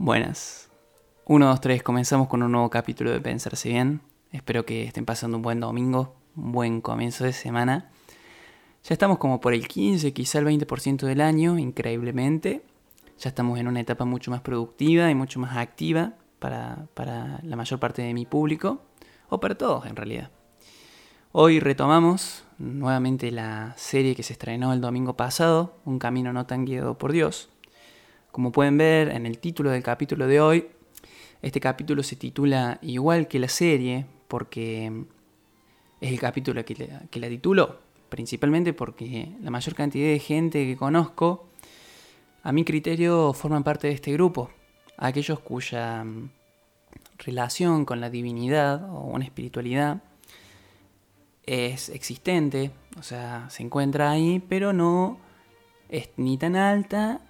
Buenas. 1, 2, 3, comenzamos con un nuevo capítulo de Pensarse Bien. Espero que estén pasando un buen domingo, un buen comienzo de semana. Ya estamos como por el 15, quizá el 20% del año, increíblemente. Ya estamos en una etapa mucho más productiva y mucho más activa para, para la mayor parte de mi público, o para todos en realidad. Hoy retomamos nuevamente la serie que se estrenó el domingo pasado, Un camino no tan guiado por Dios. Como pueden ver en el título del capítulo de hoy, este capítulo se titula igual que la serie porque es el capítulo que la, que la tituló, principalmente porque la mayor cantidad de gente que conozco, a mi criterio, forman parte de este grupo, aquellos cuya mm, relación con la divinidad o una espiritualidad es existente, o sea, se encuentra ahí, pero no es ni tan alta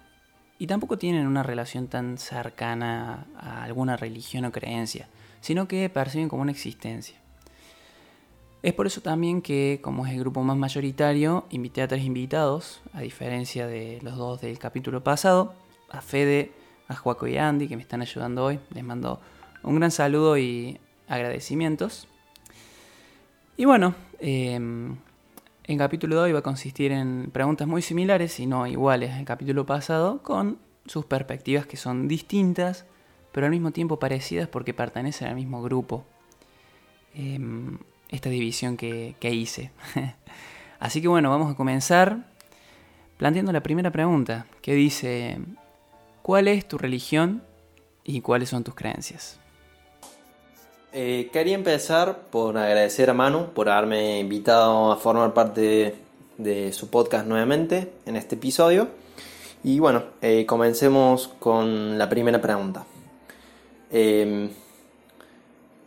y tampoco tienen una relación tan cercana a alguna religión o creencia, sino que perciben como una existencia. Es por eso también que, como es el grupo más mayoritario, invité a tres invitados, a diferencia de los dos del capítulo pasado, a Fede, a Juaco y a Andy, que me están ayudando hoy. Les mando un gran saludo y agradecimientos. Y bueno, em, el capítulo de hoy va a consistir en preguntas muy similares y no iguales al capítulo pasado, con sus perspectivas que son distintas, pero al mismo tiempo parecidas porque pertenecen al mismo grupo. Em, esta división que, que hice. Así que bueno, vamos a comenzar planteando la primera pregunta, que dice, ¿cuál es tu religión y cuáles son tus creencias? Eh, quería empezar por agradecer a Manu por haberme invitado a formar parte de, su podcast nuevamente en este episodio. Y bueno, eh, comencemos con la primera pregunta. Em,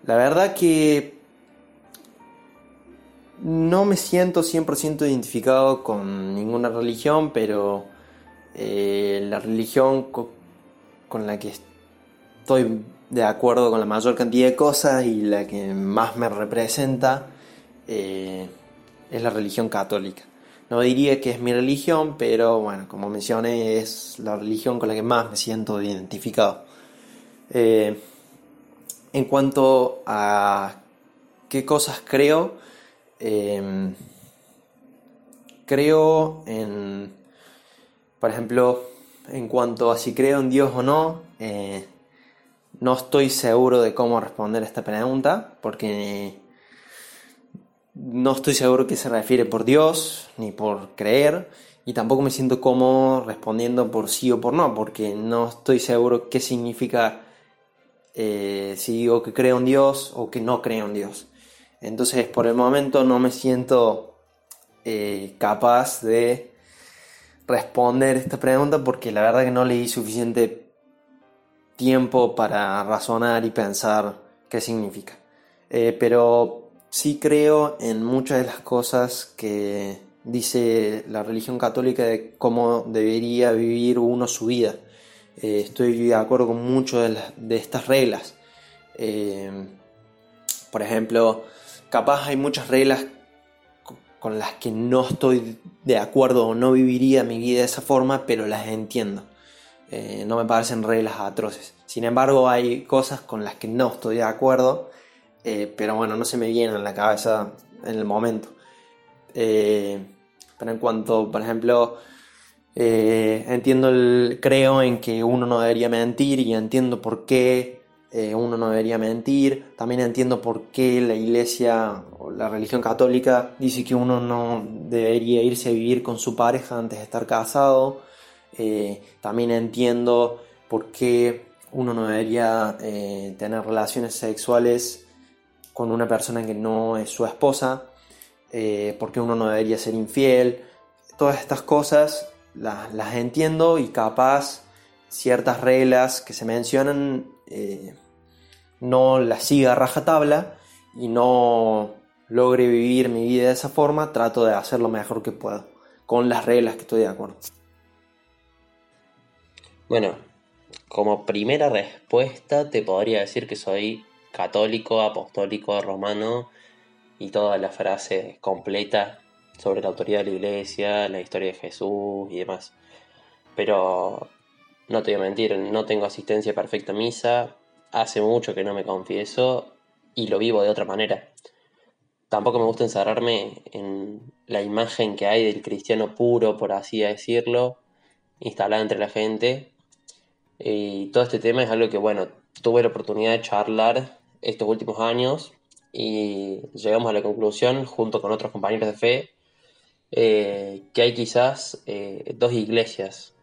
la verdad que no me siento 100% identificado con ninguna religión, pero eh, la religión con la que estoy de acuerdo con la mayor cantidad de cosas y la que más me representa eh, es la religión católica. No diría que es mi religión, pero bueno, como mencioné, es la religión con la que más me siento identificado. Eh, en cuanto a qué cosas creo, em, creo en, por ejemplo, en cuanto a si creo en Dios o no, eh, no estoy seguro de cómo responder esta pregunta porque no estoy seguro que se refiere por Dios ni por creer y tampoco me siento cómodo respondiendo por sí o por no porque no estoy seguro qué significa eh, si digo que creo en Dios o que no creo en Dios. Entonces por el momento no me siento eh, capaz de responder esta pregunta porque la verdad que no leí suficiente tiempo para razonar y pensar qué significa. Eh, pero sí creo en muchas de las cosas que dice la religión católica de cómo debería vivir uno su vida. Eh, estoy de acuerdo con muchas de, estas reglas. Eh, por ejemplo, capaz hay muchas reglas con las que no estoy de acuerdo o no viviría mi vida de esa forma, pero las entiendo. Eh, no me parecen reglas atroces. Sin embargo, hay cosas con las que no estoy de acuerdo, eh, pero bueno, no se me vienen en la cabeza en el momento. Eh, pero en cuanto, por ejemplo, entiendo el, creo en que uno no debería mentir y entiendo por qué uno no debería mentir. También entiendo por qué la iglesia o la religión católica dice que uno no debería irse a vivir con su pareja antes de estar casado. Eh, también entiendo por qué uno no debería eh, tener relaciones sexuales con una persona que no es su esposa, eh, por qué uno no debería ser infiel. Todas estas cosas las, entiendo y capaz ciertas reglas que se mencionan no las siga a rajatabla y no logre vivir mi vida de esa forma, trato de hacer lo mejor que puedo con las reglas que estoy de acuerdo. Bueno, como primera respuesta te podría decir que soy católico, apostólico, romano y toda la frase completa sobre la autoridad de la iglesia, la historia de Jesús y demás. Pero no te voy a mentir, no tengo asistencia perfecta a misa, hace mucho que no me confieso y lo vivo de otra manera. Tampoco me gusta encerrarme en la imagen que hay del cristiano puro, por así decirlo, instalada entre la gente. Y todo este tema es algo que, bueno, tuve la oportunidad de charlar estos últimos años y llegamos a la conclusión, junto con otros compañeros de fe, eh, que hay quizás eh, dos iglesias.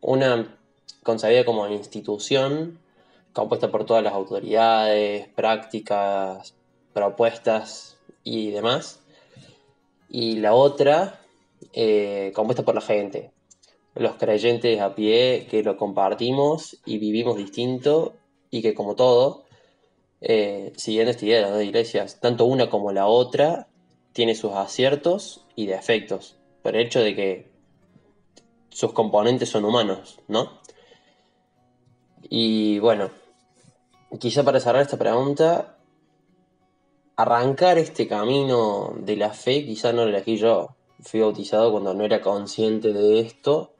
Una concebida como institución, compuesta por todas las autoridades, prácticas, propuestas y demás. Y la otra, eh, compuesta por la gente, los creyentes a pie que lo compartimos y vivimos distinto y que como todo, eh, siguiendo esta idea de las dos iglesias, tanto una como la otra tiene sus aciertos y defectos, por el hecho de que sus componentes son humanos, ¿no? Y bueno, quizá para cerrar esta pregunta, arrancar este camino de la fe, quizá no lo elegí yo, fui bautizado cuando no era consciente de esto,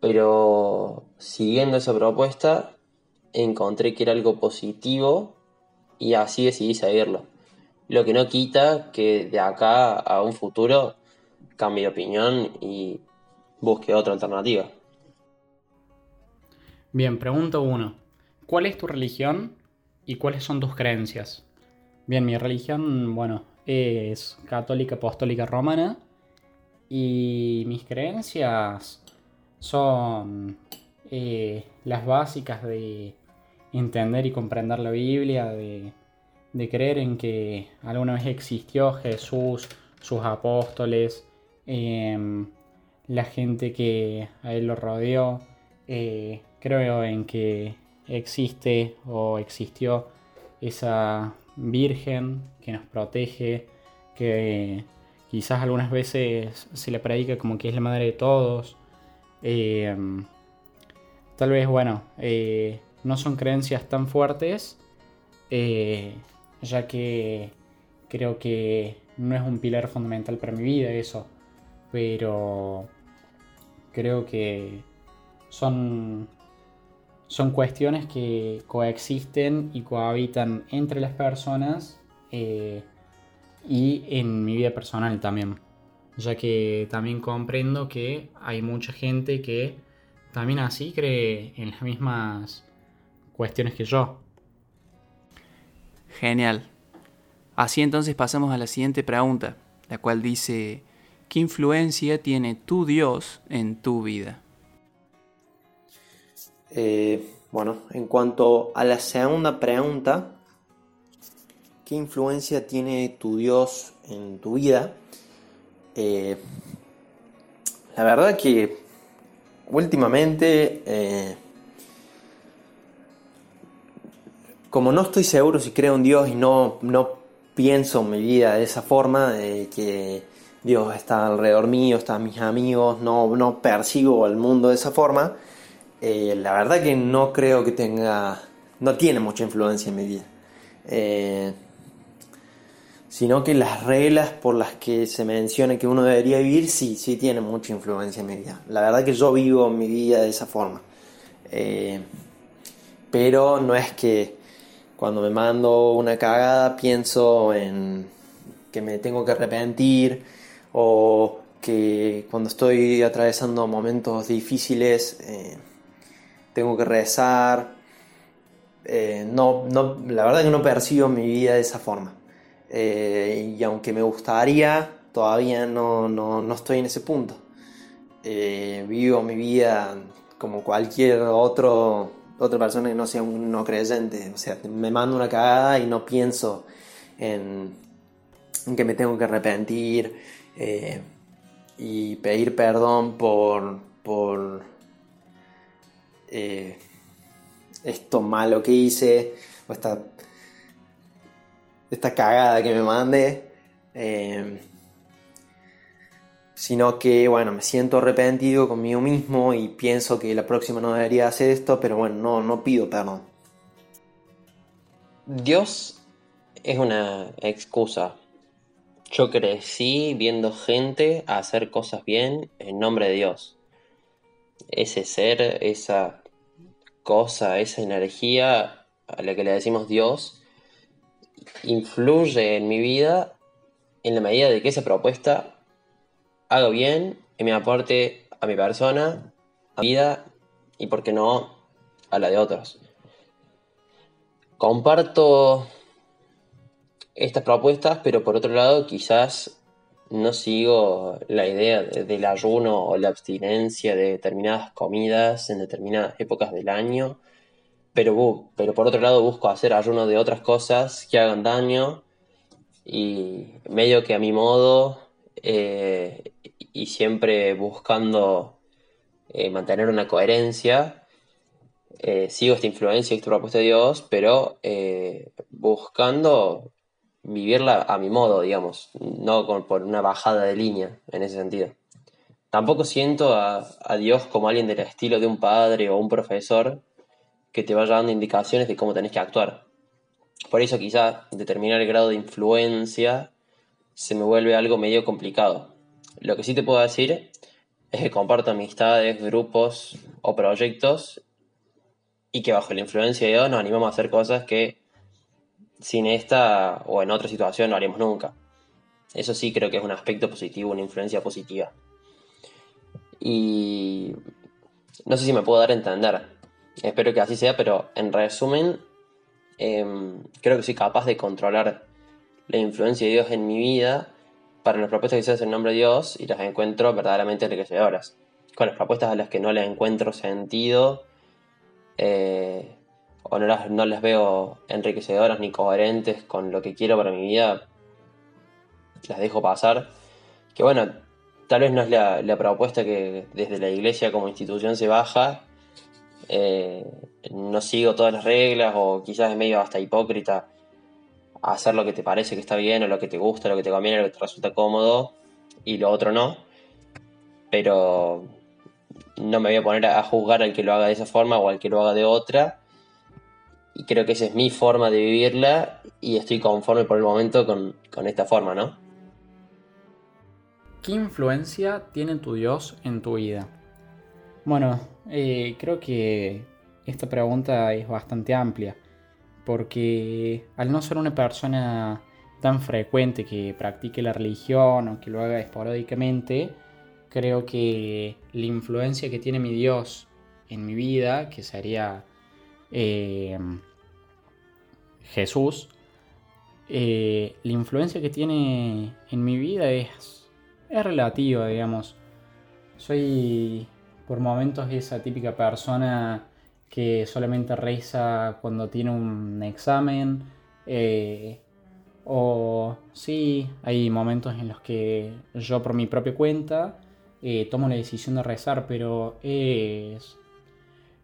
pero siguiendo esa propuesta, encontré que era algo positivo y así decidí seguirlo. Lo que no quita que de acá a un futuro cambie de opinión y busque otra alternativa. Bien, pregunta uno. ¿Cuál es tu religión y cuáles son tus creencias? Bien, mi religión, bueno, es católica apostólica romana y mis creencias son eh, las básicas de entender y comprender la Biblia, de, creer en que alguna vez existió Jesús, sus apóstoles, em, la gente que a él lo rodeó. Eh, creo en que existe o existió esa Virgen que nos protege, que quizás algunas veces se le predica como que es la madre de todos. Em, tal vez, bueno, eh, no son creencias tan fuertes, eh, ya que creo que no es un pilar fundamental para mi vida eso, pero creo que son, son cuestiones que coexisten y cohabitan entre las personas eh, y en mi vida personal también, ya que también comprendo que hay mucha gente que también así cree en las mismas cuestiones que yo. Genial. Así entonces pasamos a la siguiente pregunta, la cual dice, ¿qué influencia tiene tu Dios en tu vida? Eh, bueno, en cuanto a la segunda pregunta, ¿qué influencia tiene tu Dios en tu vida? Eh, la verdad que últimamente eh, como no estoy seguro si creo en Dios y no, no pienso en mi vida de esa forma, de que Dios está alrededor mío, están mis amigos, no, no percibo el mundo de esa forma, eh, la verdad que no creo que tenga, no tiene mucha influencia en mi vida. Sino que las reglas por las que se menciona que uno debería vivir, sí, sí tienen mucha influencia en mi vida. La verdad que yo vivo mi vida de esa forma. Eh, pero no es que cuando me mando una cagada pienso en que me tengo que arrepentir o que cuando estoy atravesando momentos difíciles eh, tengo que rezar. Eh, no, no, la verdad que no percibo mi vida de esa forma. Eh, y aunque me gustaría, todavía no, no, no estoy en ese punto. vivo mi vida como cualquier otro otra persona que no sea un no creyente. O sea, me mando una cagada y no pienso en, que me tengo que arrepentir eh, y pedir perdón por, por eh, esto malo que hice o esta, esta cagada que me mandé. Eh, sino que, bueno, me siento arrepentido conmigo mismo y pienso que la próxima no debería hacer esto, pero bueno, no, no pido perdón. Dios es una excusa. Yo crecí viendo gente hacer cosas bien en nombre de Dios. Ese ser, esa cosa, esa energía a la que le decimos Dios, influye en mi vida en la medida de que esa propuesta haga bien y me aporte a mi persona, a mi vida y, por qué no, a la de otros. Comparto estas propuestas, pero por otro lado quizás no sigo la idea del ayuno o la abstinencia de determinadas comidas en determinadas épocas del año, pero, pero por otro lado busco hacer ayuno de otras cosas que hagan daño y medio que a mi modo eh, y siempre buscando eh, mantener una coherencia, eh, sigo esta influencia, esta propuesta de Dios, pero buscando vivirla a mi modo, digamos, no por una bajada de línea en ese sentido. Tampoco siento a, Dios como alguien del estilo de un padre o un profesor que te vaya dando indicaciones de cómo tenés que actuar. Por eso quizá determinar el grado de influencia se me vuelve algo medio complicado. Lo que sí te puedo decir es que comparto amistades, grupos o proyectos y que bajo la influencia de Dios nos animamos a hacer cosas que sin esta o en otra situación no haríamos nunca. Eso sí creo que es un aspecto positivo, una influencia positiva. Y no sé si me puedo dar a entender. Espero que así sea, pero en resumen, em, creo que soy capaz de controlar la influencia de Dios en mi vida para las propuestas que se hacen en nombre de Dios y las encuentro verdaderamente enriquecedoras. Con las propuestas a las que no le encuentro sentido, eh, o no las, no las veo enriquecedoras ni coherentes con lo que quiero para mi vida, las dejo pasar. Que bueno, tal vez no es la, propuesta que desde la iglesia como institución se baja. Eh, no sigo todas las reglas o quizás es medio hasta hipócrita hacer lo que te parece que está bien o lo que te gusta, lo que te conviene, lo que te resulta cómodo y lo otro no. Pero no me voy a poner a juzgar al que lo haga de esa forma o al que lo haga de otra y creo que esa es mi forma de vivirla y estoy conforme por el momento con, esta forma, ¿no? ¿Qué influencia tiene tu Dios en tu vida? Bueno, eh, creo que esta pregunta es bastante amplia, porque al no ser una persona tan frecuente que practique la religión o que lo haga esporádicamente, creo que la influencia que tiene mi Dios en mi vida, que sería eh, Jesús, eh, la influencia que tiene en mi vida es, es relativa, digamos. Soy por momentos esa típica persona que solamente reza cuando tiene un examen. Eh, o sí, hay momentos en los que yo por mi propia cuenta tomo la decisión de rezar, pero es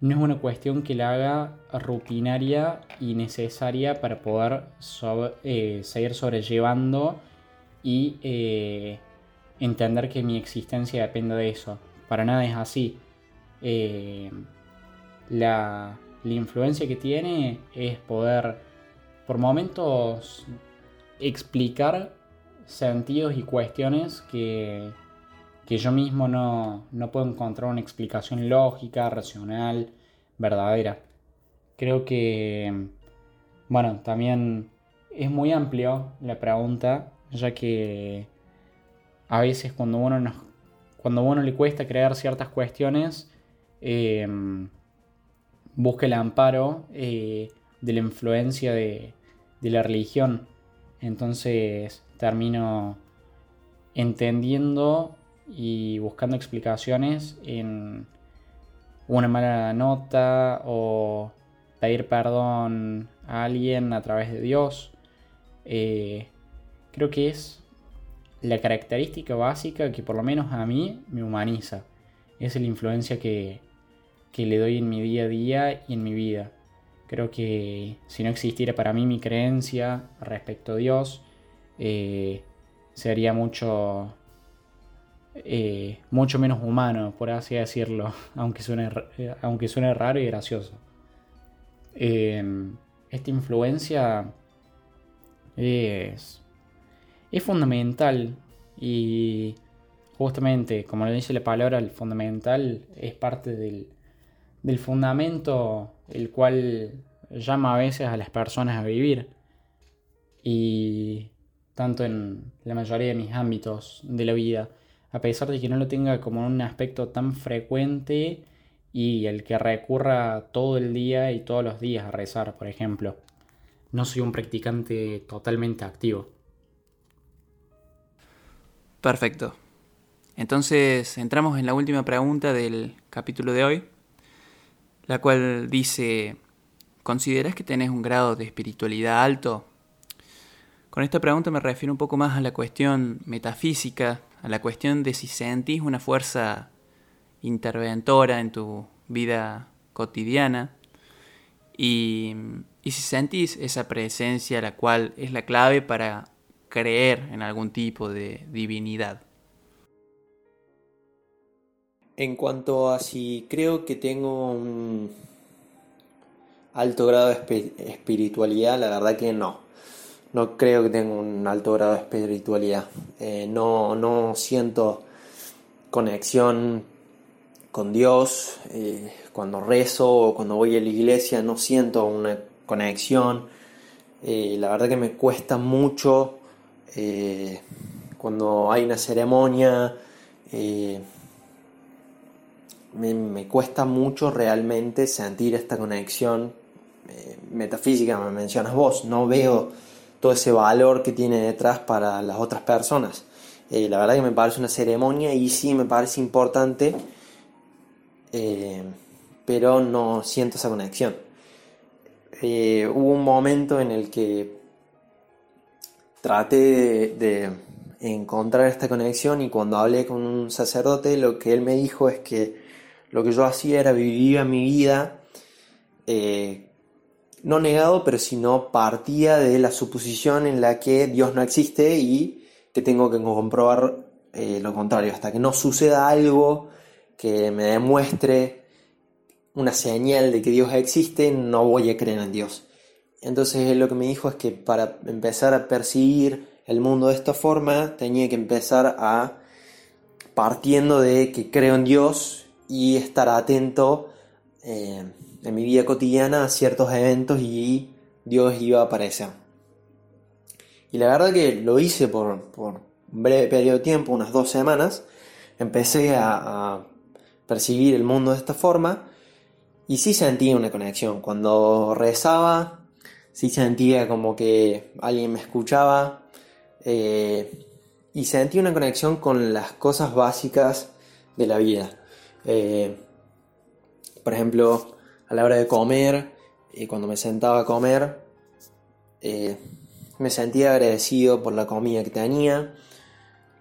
no es una cuestión que la haga rutinaria y necesaria para poder eh, seguir sobrellevando y eh, entender que mi existencia depende de eso. Para nada es así. Eh, la, influencia que tiene es poder por momentos explicar sentidos y cuestiones que que yo mismo no, puedo encontrar una explicación lógica, racional, verdadera. Creo que, bueno, también es muy amplio la pregunta, ya que a veces cuando uno, nos, cuando uno le cuesta creer ciertas cuestiones, em, busca el amparo eh, de la influencia de, de la religión. Entonces termino entendiendo y buscando explicaciones en una mala nota o pedir perdón a alguien a través de Dios. Eh, creo que es la característica básica que por lo menos a mí me humaniza. Es la influencia que, le doy en mi día a día y en mi vida. Creo que si no existiera para mí mi creencia respecto a Dios, eh, sería mucho eh, mucho menos humano, por así decirlo, aunque suene, eh, aunque suene raro y gracioso. Em, esta influencia es, es fundamental y justamente, como le dice la palabra, el fundamental es parte del, del fundamento el cual llama a veces a las personas a vivir. Y tanto en la mayoría de mis ámbitos de la vida, a pesar de que no lo tenga como un aspecto tan frecuente y el que recurra todo el día y todos los días a rezar, por ejemplo. No soy un practicante totalmente activo. Perfecto. Entonces entramos en la última pregunta del capítulo de hoy, la cual dice, ¿consideras que tenés un grado de espiritualidad alto? Con esta pregunta me refiero un poco más a la cuestión metafísica, a la cuestión de si sentís una fuerza interventora en tu vida cotidiana y, y si sentís esa presencia la cual es la clave para creer en algún tipo de divinidad. En cuanto a si creo que tengo un alto grado de espiritualidad, la verdad que no. No creo que tenga un alto grado de espiritualidad. Eh, no, no siento conexión con Dios. Eh, cuando rezo o cuando voy a la iglesia no siento una conexión. Eh, la verdad que me cuesta mucho cuando hay una ceremonia me, cuesta mucho realmente sentir esta conexión eh, metafísica, me mencionas vos, no veo todo ese valor que tiene detrás para las otras personas. Eh, la verdad que me parece una ceremonia y sí me parece importante, eh, pero no siento esa conexión. hubo un momento en el que traté de encontrar esta conexión y cuando hablé con un sacerdote lo que él me dijo es que lo que yo hacía era vivir mi vida, eh, no negado, pero sino partía de la suposición en la que Dios no existe y que tengo que comprobar eh, lo contrario, hasta que no suceda algo que me demuestre una señal de que Dios existe, no voy a creer en Dios. Entonces él lo que me dijo es que para empezar a percibir el mundo de esta forma tenía que empezar a partiendo de que creo en Dios y estar atento eh, en mi vida cotidiana a ciertos eventos y Dios iba a aparecer. Y la verdad que lo hice por, un breve periodo de tiempo, unas dos semanas. Empecé a, percibir el mundo de esta forma y sí sentía una conexión. Cuando rezaba, sí sentía como que alguien me escuchaba eh, y sentí una conexión con las cosas básicas de la vida. Eh, por ejemplo, a la hora de comer, y cuando me sentaba a comer, eh, me sentía agradecido por la comida que tenía,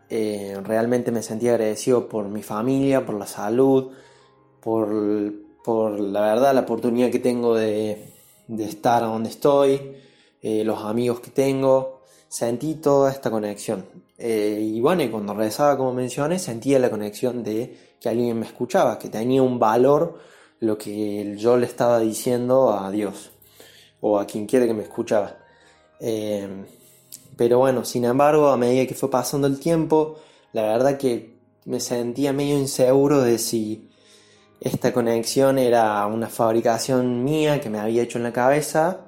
eh, realmente me sentía agradecido por mi familia, por la salud, por, la verdad, la oportunidad que tengo de, de estar donde estoy, los amigos que tengo, sentí toda esta conexión. y bueno, cuando rezaba, como mencioné, sentía la conexión de que alguien me escuchaba, que tenía un valor lo que yo le estaba diciendo a Dios o a quien quiera que me escuchaba. Eh, pero bueno, sin embargo, a medida que fue pasando el tiempo, la verdad que me sentía medio inseguro de si esta conexión era una fabricación mía que me había hecho en la cabeza,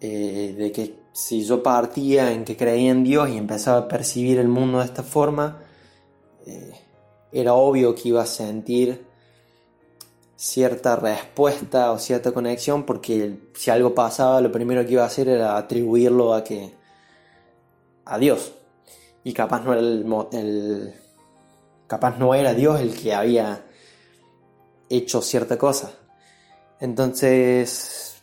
eh, de que si yo partía en que creía en Dios y empezaba a percibir el mundo de esta forma, eh, era obvio que iba a sentir cierta respuesta o cierta conexión porque si algo pasaba lo primero que iba a hacer era atribuirlo a que a Dios. Y capaz no era el, capaz no era Dios el que había hecho cierta cosa entonces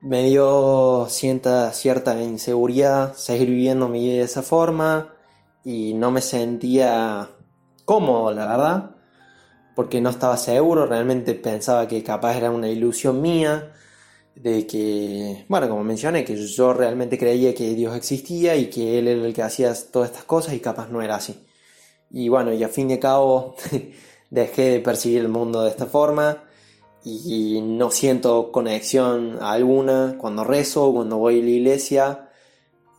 me dio cierta, cierta inseguridad seguir viviendo mi vida de esa forma y no me sentía cómodo, la verdad, porque no estaba seguro, realmente pensaba que capaz era una ilusión mía, de que, bueno, como mencioné, que yo realmente creía que Dios existía y que Él era el que hacía todas estas cosas y capaz no era así. Y bueno, y a fin de cabo dejé de percibir el mundo de esta forma y no siento conexión alguna cuando rezo, cuando voy a la iglesia,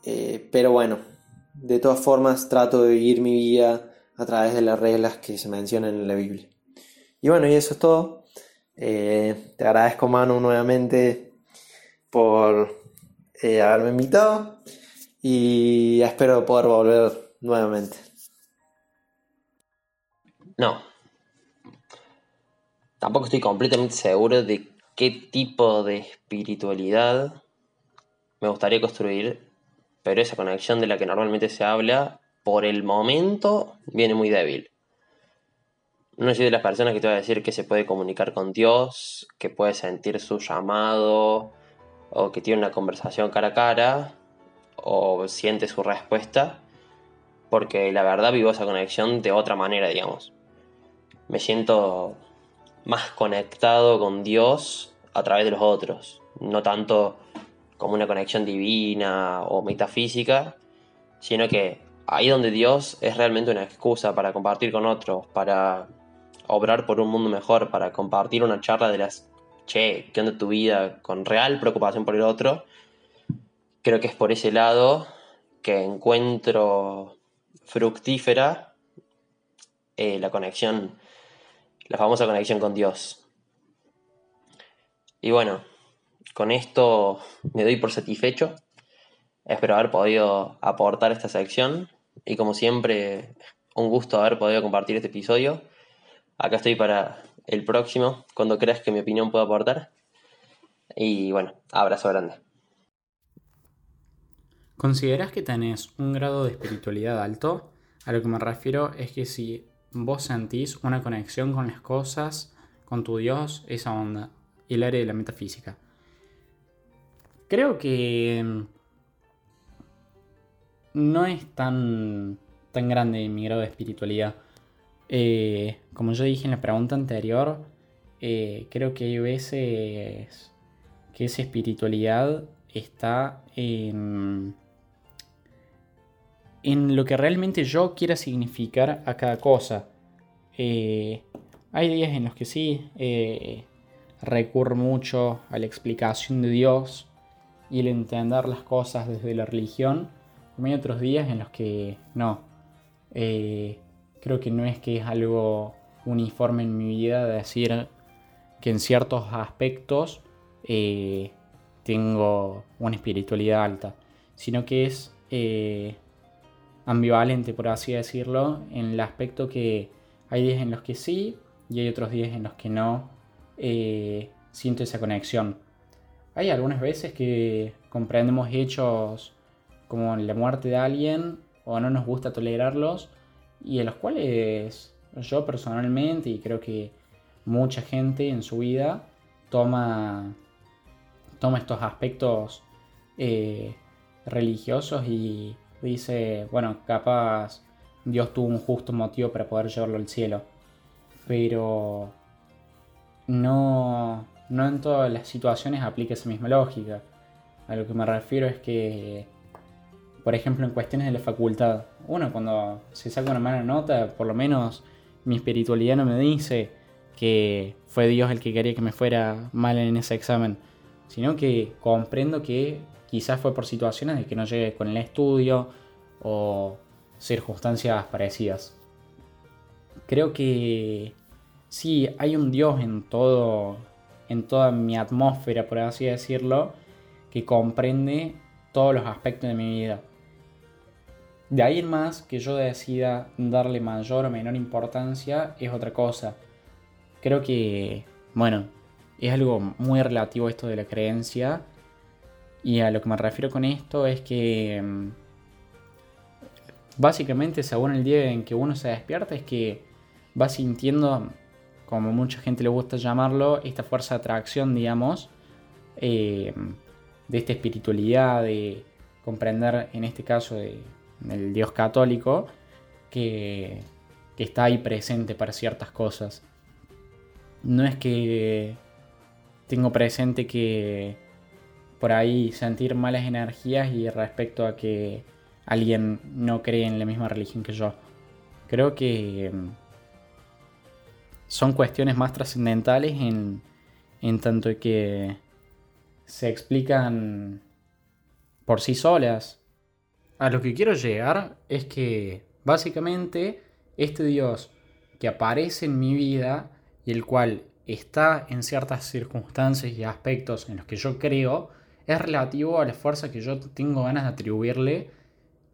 eh, pero bueno, de todas formas trato de vivir mi vida a través de las reglas que se mencionan en la Biblia. Y bueno, y eso es todo. Eh, te agradezco Manu nuevamente por eh, haberme invitado y espero poder volver nuevamente. No. Tampoco estoy completamente seguro de qué tipo de espiritualidad me gustaría construir, pero esa conexión de la que normalmente se habla, por el momento, viene muy débil. No soy de las personas que te voy a decir que se puede comunicar con Dios, que puede sentir su llamado, o que tiene una conversación cara a cara, o siente su respuesta, porque la verdad vivo esa conexión de otra manera, digamos. Me siento más conectado con Dios a través de los otros, no tanto como una conexión divina o metafísica, sino que ahí donde Dios es realmente una excusa para compartir con otros, para obrar por un mundo mejor, para compartir una charla de las, che, ¿qué onda tu vida? con real preocupación por el otro, creo que es por ese lado que encuentro fructífera eh, la conexión la famosa conexión con Dios. Y bueno, con esto me doy por satisfecho. Espero haber podido aportar esta sección y como siempre, un gusto haber podido compartir este episodio. Acá estoy para el próximo, cuando creas que mi opinión pueda aportar. Y bueno, abrazo grande. ¿Consideras que tenés un grado de espiritualidad alto? A lo que me refiero es que si vos sentís una conexión con las cosas, con tu Dios, esa onda, el área de la metafísica. Creo que mm, no es tan, tan grande mi grado de espiritualidad. Eh, como yo dije en la pregunta anterior, eh, creo que hay veces que esa espiritualidad está en en lo que realmente yo quiera significar a cada cosa. Eh, hay días en los que sí eh, recurro mucho a la explicación de Dios y el entender las cosas desde la religión. Hay otros días en los que no. Eh, creo que no es que es algo uniforme en mi vida decir que en ciertos aspectos tengo una espiritualidad alta, sino que es ambivalente, por así decirlo, en el aspecto que hay días en los que sí y hay otros días en los que no eh, siento esa conexión. Hay algunas veces que comprendemos hechos como la muerte de alguien o no nos gusta tolerarlos y en los cuales yo personalmente y creo que mucha gente en su vida toma, toma estos aspectos eh, religiosos y dice, bueno, capaz Dios tuvo un justo motivo para poder llevarlo al cielo. Pero no, no en todas las situaciones aplica esa misma lógica. A lo que me refiero es que, por ejemplo, en cuestiones de la facultad, uno cuando se saca una mala nota, por lo menos mi espiritualidad no me dice que fue Dios el que quería que me fuera mal en ese examen, sino que comprendo que Quizás fue por situaciones de que no llegue con el estudio o circunstancias parecidas. Creo que sí, hay un Dios en todo, en toda mi atmósfera, por así decirlo, que comprende todos los aspectos de mi vida. De ahí en más que yo decida darle mayor o menor importancia es otra cosa. Creo que, bueno, es algo muy relativo esto de la creencia y a lo que me refiero con esto es que mm, básicamente según el día en que uno se despierta es que va sintiendo, como mucha gente le gusta llamarlo, esta fuerza de atracción, digamos, eh, de esta espiritualidad, de comprender en este caso del Dios católico, que, que está ahí presente para ciertas cosas. No es que tengo presente que por ahí sentir malas energías y respecto a que alguien no cree en la misma religión que yo. Creo que mm, son cuestiones más trascendentales en, en tanto que se explican por sí solas. A lo que quiero llegar es que básicamente este Dios que aparece en mi vida y el cual está en ciertas circunstancias y aspectos en los que yo creo es relativo a la fuerza que yo tengo ganas de atribuirle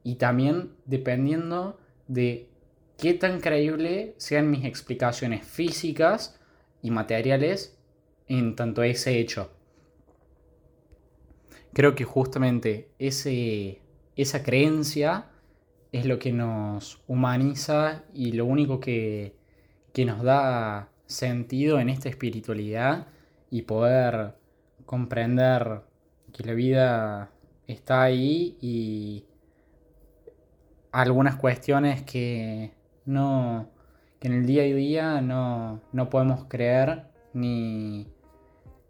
y también dependiendo de qué tan creíble sean mis explicaciones físicas y materiales en tanto a ese hecho. Creo que justamente ese, esa creencia es lo que nos humaniza y lo único que, que nos da sentido en esta espiritualidad y poder comprender que la vida está ahí y algunas cuestiones que no que en el día a día no, no podemos creer ni,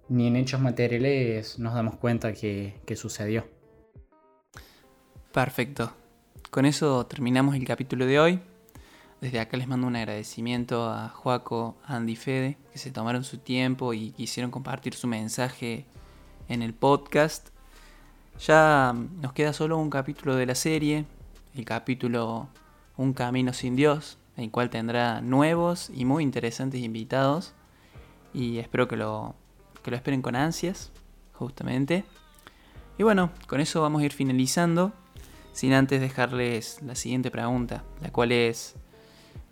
ni en hechos materiales nos damos cuenta que, que sucedió. Perfecto. Con eso terminamos el capítulo de hoy. Desde acá les mando un agradecimiento a Joaco, Andy y Fede, que se tomaron su tiempo y quisieron compartir su mensaje en el podcast. Ya nos queda solo un capítulo de la serie, el capítulo Un Camino sin Dios, el cual tendrá nuevos y muy interesantes invitados. Y espero que lo, que lo esperen con ansias, justamente. Y bueno, con eso vamos a ir finalizando, sin antes dejarles la siguiente pregunta, la cual es,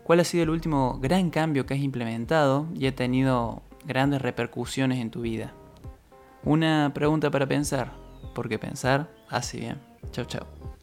¿cuál ha sido el último gran cambio que has implementado y ha tenido grandes repercusiones en tu vida? Una pregunta para pensar, porque pensar hace bien. Chao, chao.